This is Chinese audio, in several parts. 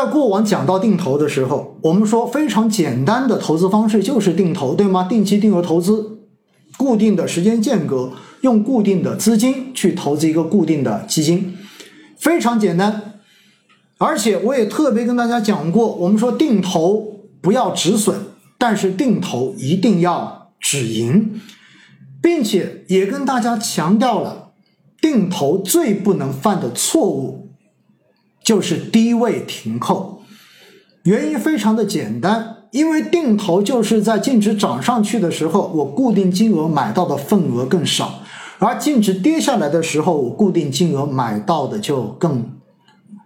在过往讲到定投的时候，我们说非常简单的投资方式就是定投，对吗？定期定额投资，固定的时间间隔，用固定的资金去投资一个固定的基金，非常简单。而且我也特别跟大家讲过，我们说定投不要止损，但是定投一定要止盈，并且也跟大家强调了，定投最不能犯的错误。就是低位停扣，原因非常的简单，因为定投就是在净值涨上去的时候，我固定金额买到的份额更少，而净值跌下来的时候，我固定金额买到的就更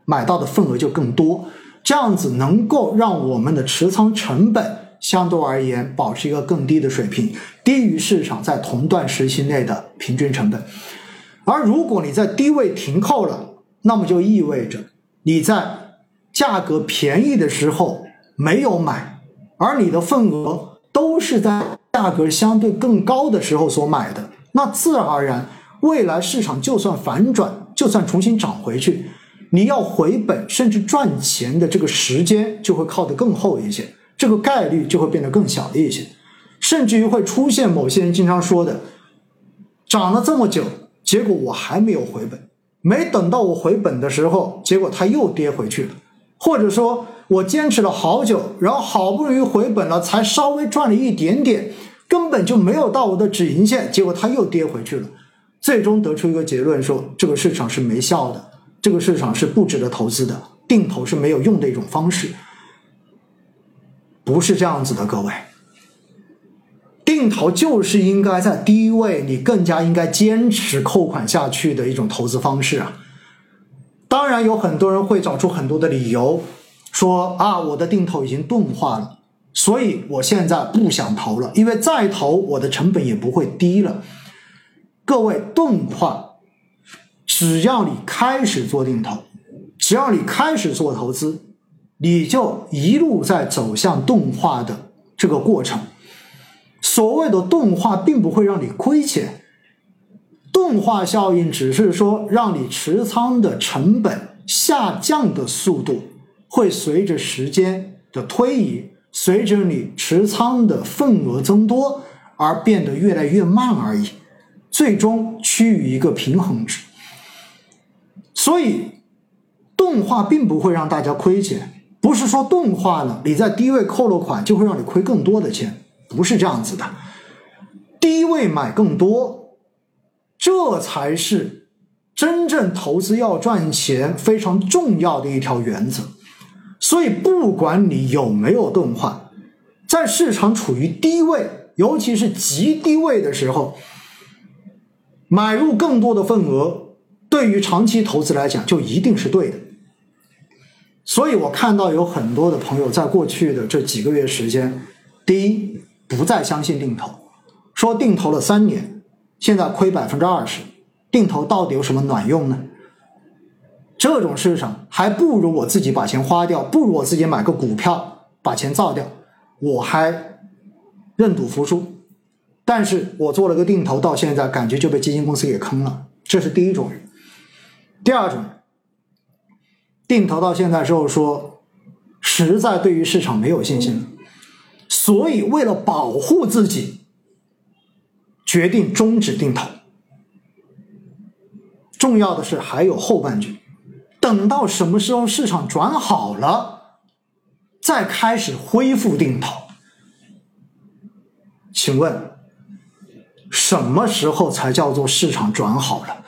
买到的份额就更多，这样子能够让我们的持仓成本相对而言保持一个更低的水平，低于市场在同段时期内的平均成本。而如果你在低位停扣了，那么就意味着。你在价格便宜的时候没有买，而你的份额都是在价格相对更高的时候所买的，那自然而然，未来市场就算反转，就算重新涨回去，你要回本甚至赚钱的这个时间就会靠得更厚一些，这个概率就会变得更小一些，甚至于会出现某些人经常说的，涨了这么久，结果我还没有回本。没等到我回本的时候，结果它又跌回去了，或者说我坚持了好久，然后好不容易回本了，才稍微赚了一点点，根本就没有到我的止盈线，结果它又跌回去了，最终得出一个结论说这个市场是没效的，这个市场是不值得投资的，定投是没有用的一种方式，不是这样子的，各位。定投就是应该在低位，你更加应该坚持扣款下去的一种投资方式啊。当然，有很多人会找出很多的理由，说啊，我的定投已经钝化了，所以我现在不想投了，因为再投我的成本也不会低了。各位，钝化，只要你开始做定投，只要你开始做投资，你就一路在走向钝化的这个过程。所谓的钝化并不会让你亏钱，钝化效应只是说让你持仓的成本下降的速度会随着时间的推移，随着你持仓的份额增多而变得越来越慢而已，最终趋于一个平衡值。所以，钝化并不会让大家亏钱，不是说钝化了你在低位扣了款就会让你亏更多的钱。不是这样子的，低位买更多，这才是真正投资要赚钱非常重要的一条原则。所以，不管你有没有钝化，在市场处于低位，尤其是极低位的时候，买入更多的份额，对于长期投资来讲，就一定是对的。所以我看到有很多的朋友在过去的这几个月时间，第一。不再相信定投，说定投了三年，现在亏百分之二十，定投到底有什么卵用呢？这种市场还不如我自己把钱花掉，不如我自己买个股票把钱造掉，我还认赌服输。但是我做了个定投，到现在感觉就被基金公司给坑了，这是第一种人。第二种，定投到现在之后说，实在对于市场没有信心了。所以，为了保护自己，决定终止定投。重要的是还有后半句，等到什么时候市场转好了，再开始恢复定投。请问，什么时候才叫做市场转好了？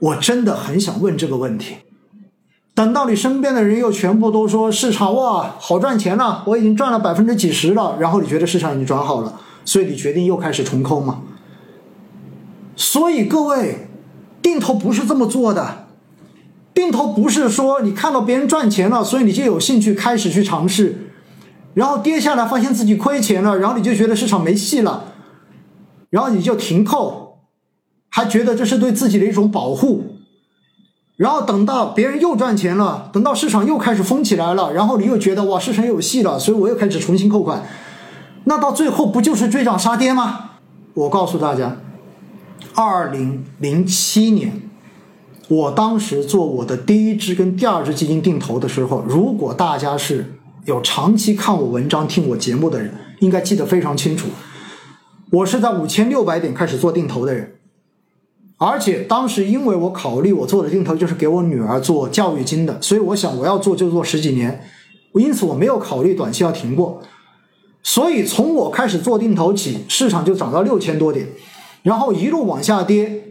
我真的很想问这个问题。等到你身边的人又全部都说市场哇好赚钱了，我已经赚了百分之几十了，然后你觉得市场已经转好了，所以你决定又开始重扣吗？所以各位，定投不是这么做的，定投不是说你看到别人赚钱了，所以你就有兴趣开始去尝试，然后跌下来发现自己亏钱了，然后你就觉得市场没戏了，然后你就停扣，还觉得这是对自己的一种保护。然后等到别人又赚钱了，等到市场又开始疯起来了，然后你又觉得哇市场有戏了，所以我又开始重新扣款，那到最后不就是追涨杀跌吗？我告诉大家，二零零七年，我当时做我的第一支跟第二支基金定投的时候，如果大家是有长期看我文章、听我节目的人，应该记得非常清楚。我是在五千六百点开始做定投的人，而且当时因为我考虑我做的定投就是给我女儿做教育金的，所以我想我要做就做十几年，因此我没有考虑短期要停过。所以从我开始做定投起，市场就涨到六千多点，然后一路往下跌。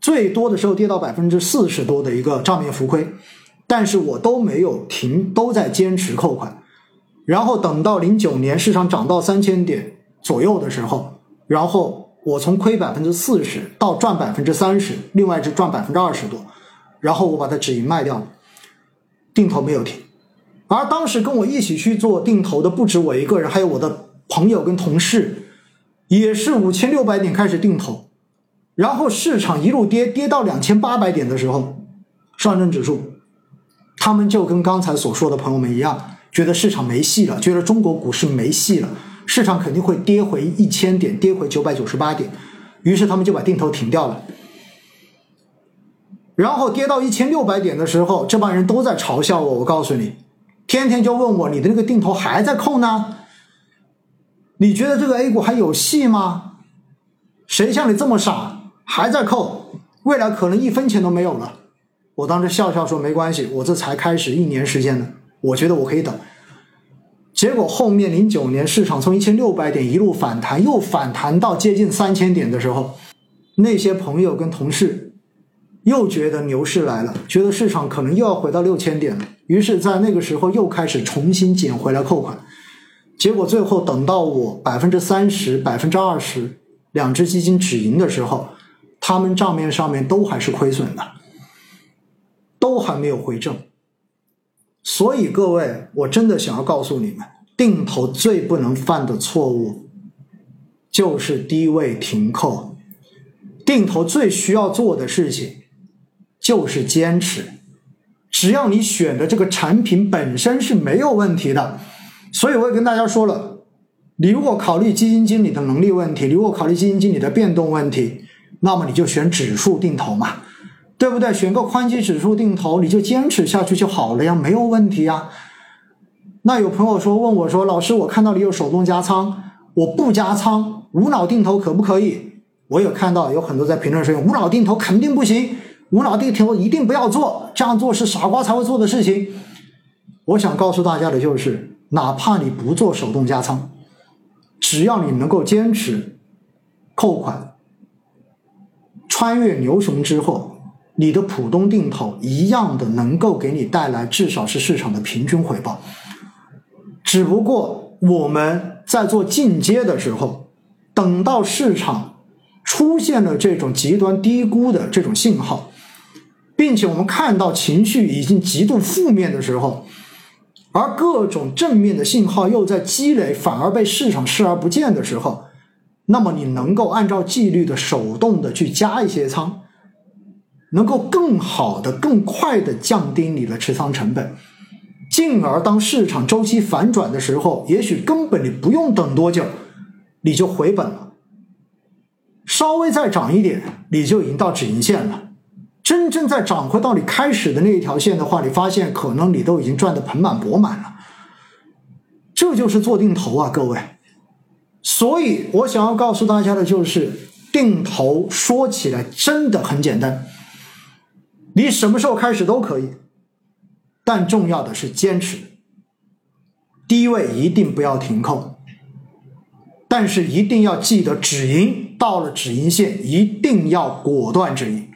最多的时候跌到百分之四十多的一个账面浮亏，但是我都没有停，都在坚持扣款。然后等到零九年市场涨到三千点左右的时候，然后我从亏百分之四十到赚百分之三十，另外是赚百分之二十多，然后我把它止盈卖掉了，定投没有停。而当时跟我一起去做定投的不止我一个人，还有我的朋友跟同事，也是五千六百点开始定投。然后市场一路跌，跌到两千八百点的时候，上证指数，他们就跟刚才所说的朋友们一样，觉得市场没戏了，觉得中国股市没戏了，市场肯定会跌回一千点，跌回九百九十八点，于是他们就把定投停掉了。然后跌到一千六百点的时候，这帮人都在嘲笑我，我告诉你，天天就问我，你的那个定投还在扣呢？你觉得这个 A 股还有戏吗？谁像你这么傻？还在扣，未来可能一分钱都没有了。我当时笑笑说：“没关系，我这才开始一年时间呢，我觉得我可以等。”结果后面零九年市场从一千六百点一路反弹，又反弹到接近三千点的时候，那些朋友跟同事又觉得牛市来了，觉得市场可能又要回到六千点了，于是，在那个时候又开始重新捡回来扣款。结果最后等到我百分之三十、百分之二十两只基金止盈的时候。他们账面上面都还是亏损的，都还没有回正。所以各位，我真的想要告诉你们，定投最不能犯的错误就是低位停扣。定投最需要做的事情就是坚持。只要你选的这个产品本身是没有问题的，所以我也跟大家说了，你如果考虑基金经理的能力问题，你如果考虑基金经理的变动问题。那么你就选指数定投嘛，对不对？选个宽基指数定投，你就坚持下去就好了呀，没有问题呀。那有朋友说问我说，老师，我看到你有手动加仓，我不加仓，无脑定投可不可以？我有看到有很多在评论说，无脑定投肯定不行，无脑定投一定不要做，这样做是傻瓜才会做的事情。我想告诉大家的就是，哪怕你不做手动加仓，只要你能够坚持扣款。穿越牛熊之后，你的普通定投一样的能够给你带来至少是市场的平均回报。只不过我们在做进阶的时候，等到市场出现了这种极端低估的这种信号，并且我们看到情绪已经极度负面的时候，而各种正面的信号又在积累，反而被市场视而不见的时候。那么你能够按照纪律的手动的去加一些仓，能够更好的、更快的降低你的持仓成本，进而当市场周期反转的时候，也许根本你不用等多久，你就回本了。稍微再涨一点，你就已经到止盈线了。真正在涨回到你开始的那一条线的话，你发现可能你都已经赚得盆满钵满了。这就是做定投啊，各位。所以我想要告诉大家的就是，定投说起来真的很简单，你什么时候开始都可以，但重要的是坚持。低位一定不要停扣，但是一定要记得止盈，到了止盈线一定要果断止盈。